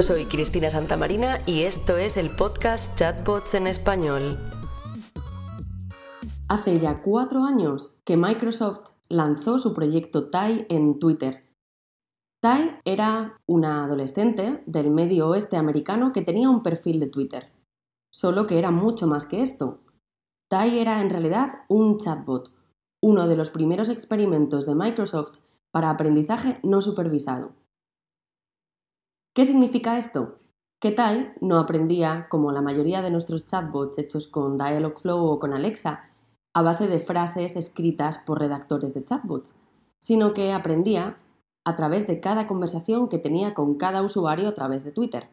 Soy Cristina Santamarina y esto es el podcast Chatbots en Español. Hace ya cuatro años que Microsoft lanzó su proyecto Tai en Twitter. Tai era una adolescente del medio oeste americano que tenía un perfil de Twitter. Solo que era mucho más que esto. Tai era en realidad un chatbot, uno de los primeros experimentos de Microsoft para aprendizaje no supervisado. ¿Qué significa esto? Que Tai no aprendía, como la mayoría de nuestros chatbots hechos con Dialogflow o con Alexa, a base de frases escritas por redactores de chatbots, sino que aprendía a través de cada conversación que tenía con cada usuario a través de Twitter.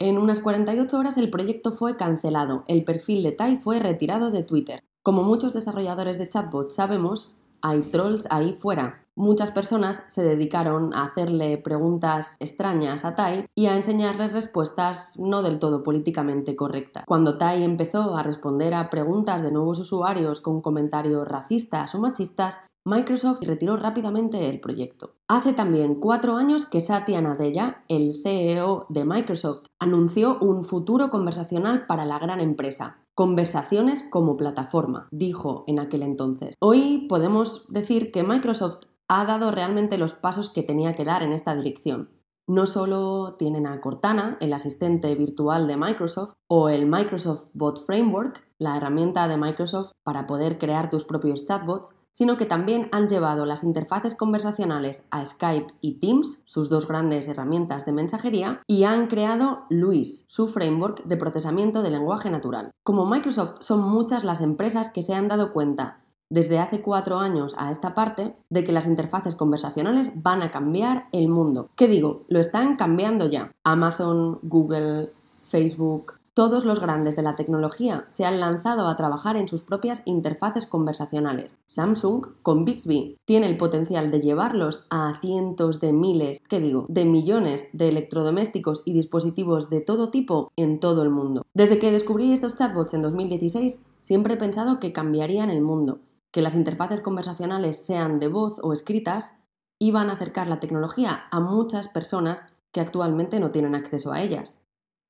En unas 48 horas el proyecto fue cancelado, el perfil de Tai fue retirado de Twitter. Como muchos desarrolladores de chatbots sabemos, hay trolls ahí fuera. Muchas personas se dedicaron a hacerle preguntas extrañas a Tai y a enseñarle respuestas no del todo políticamente correctas. Cuando Tai empezó a responder a preguntas de nuevos usuarios con comentarios racistas o machistas, Microsoft retiró rápidamente el proyecto. Hace también cuatro años que Satya Nadella, el CEO de Microsoft, anunció un futuro conversacional para la gran empresa, Conversaciones como plataforma, dijo en aquel entonces. Hoy podemos decir que Microsoft ha dado realmente los pasos que tenía que dar en esta dirección. No solo tienen a Cortana, el asistente virtual de Microsoft, o el Microsoft Bot Framework, la herramienta de Microsoft para poder crear tus propios chatbots, sino que también han llevado las interfaces conversacionales a Skype y Teams, sus dos grandes herramientas de mensajería, y han creado Luis, su framework de procesamiento de lenguaje natural. Como Microsoft, son muchas las empresas que se han dado cuenta desde hace cuatro años a esta parte de que las interfaces conversacionales van a cambiar el mundo. ¿Qué digo? Lo están cambiando ya. Amazon, Google, Facebook, todos los grandes de la tecnología se han lanzado a trabajar en sus propias interfaces conversacionales. Samsung, con Bixby, tiene el potencial de llevarlos a cientos de miles, ¿qué digo?, de millones de electrodomésticos y dispositivos de todo tipo en todo el mundo. Desde que descubrí estos chatbots en 2016, siempre he pensado que cambiarían el mundo, que las interfaces conversacionales sean de voz o escritas, iban a acercar la tecnología a muchas personas que actualmente no tienen acceso a ellas.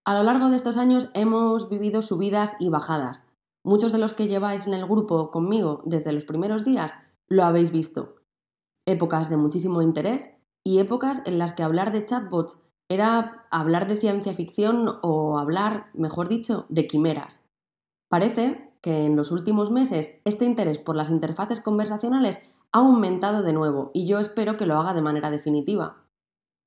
A lo largo de estos años hemos vivido subidas y bajadas. Muchos de los que lleváis en el grupo conmigo desde los primeros días lo habéis visto. Épocas de muchísimo interés y épocas en las que hablar de chatbots era hablar de ciencia ficción o hablar, mejor dicho, de quimeras. Parece que en los últimos meses este interés por las interfaces conversacionales ha aumentado de nuevo y yo espero que lo haga de manera definitiva.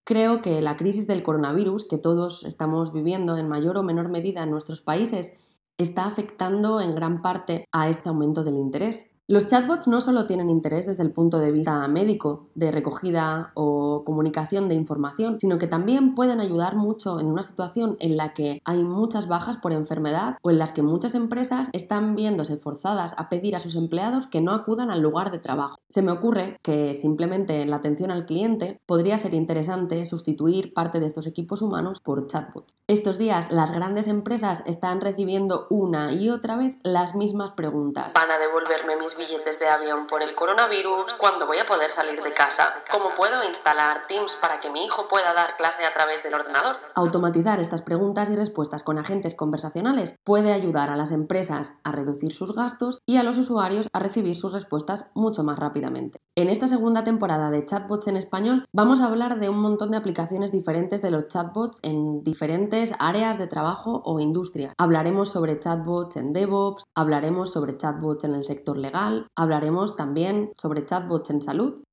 Creo que la crisis del coronavirus que todos estamos viviendo en mayor o menor medida en nuestros países está afectando en gran parte a este aumento del interés. Los chatbots no solo tienen interés desde el punto de vista médico, de recogida o comunicación de información, sino que también pueden ayudar mucho en una situación en la que hay muchas bajas por enfermedad o en las que muchas empresas están viéndose forzadas a pedir a sus empleados que no acudan al lugar de trabajo. Se me ocurre que simplemente en la atención al cliente podría ser interesante sustituir parte de estos equipos humanos por chatbots. Estos días las grandes empresas están recibiendo una y otra vez las mismas preguntas. ¿Van a devolverme mis billetes de avión por el coronavirus, cuándo voy a poder salir de casa, cómo puedo instalar Teams para que mi hijo pueda dar clase a través del ordenador. Automatizar estas preguntas y respuestas con agentes conversacionales puede ayudar a las empresas a reducir sus gastos y a los usuarios a recibir sus respuestas mucho más rápidamente. En esta segunda temporada de Chatbots en español vamos a hablar de un montón de aplicaciones diferentes de los chatbots en diferentes áreas de trabajo o industria. Hablaremos sobre chatbots en DevOps, hablaremos sobre chatbots en el sector legal, hablaremos también sobre chatbots en salud.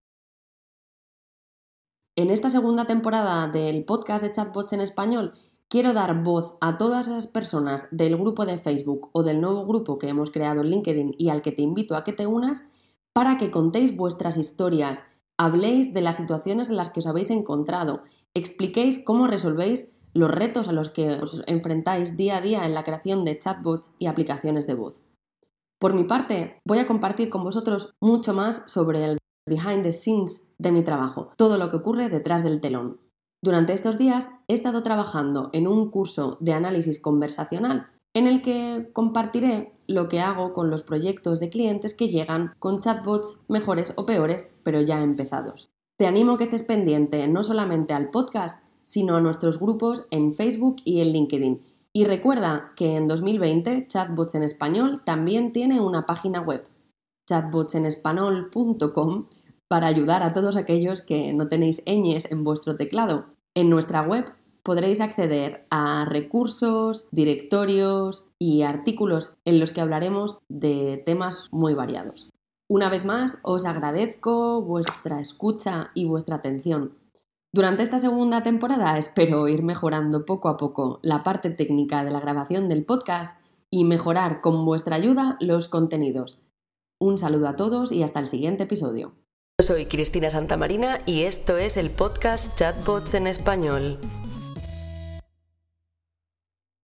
En esta segunda temporada del podcast de chatbots en español quiero dar voz a todas esas personas del grupo de Facebook o del nuevo grupo que hemos creado en LinkedIn y al que te invito a que te unas para que contéis vuestras historias, habléis de las situaciones en las que os habéis encontrado, expliquéis cómo resolvéis los retos a los que os enfrentáis día a día en la creación de chatbots y aplicaciones de voz. Por mi parte, voy a compartir con vosotros mucho más sobre el behind the scenes de mi trabajo, todo lo que ocurre detrás del telón. Durante estos días he estado trabajando en un curso de análisis conversacional en el que compartiré lo que hago con los proyectos de clientes que llegan con chatbots mejores o peores, pero ya empezados. Te animo a que estés pendiente no solamente al podcast, sino a nuestros grupos en Facebook y en LinkedIn. Y recuerda que en 2020 Chatbots en Español también tiene una página web, chatbotsenespanol.com, para ayudar a todos aquellos que no tenéis ñes en vuestro teclado. En nuestra web podréis acceder a recursos, directorios y artículos en los que hablaremos de temas muy variados. Una vez más, os agradezco vuestra escucha y vuestra atención. Durante esta segunda temporada espero ir mejorando poco a poco la parte técnica de la grabación del podcast y mejorar con vuestra ayuda los contenidos. Un saludo a todos y hasta el siguiente episodio. Soy Cristina Santamarina y esto es el podcast Chatbots en Español.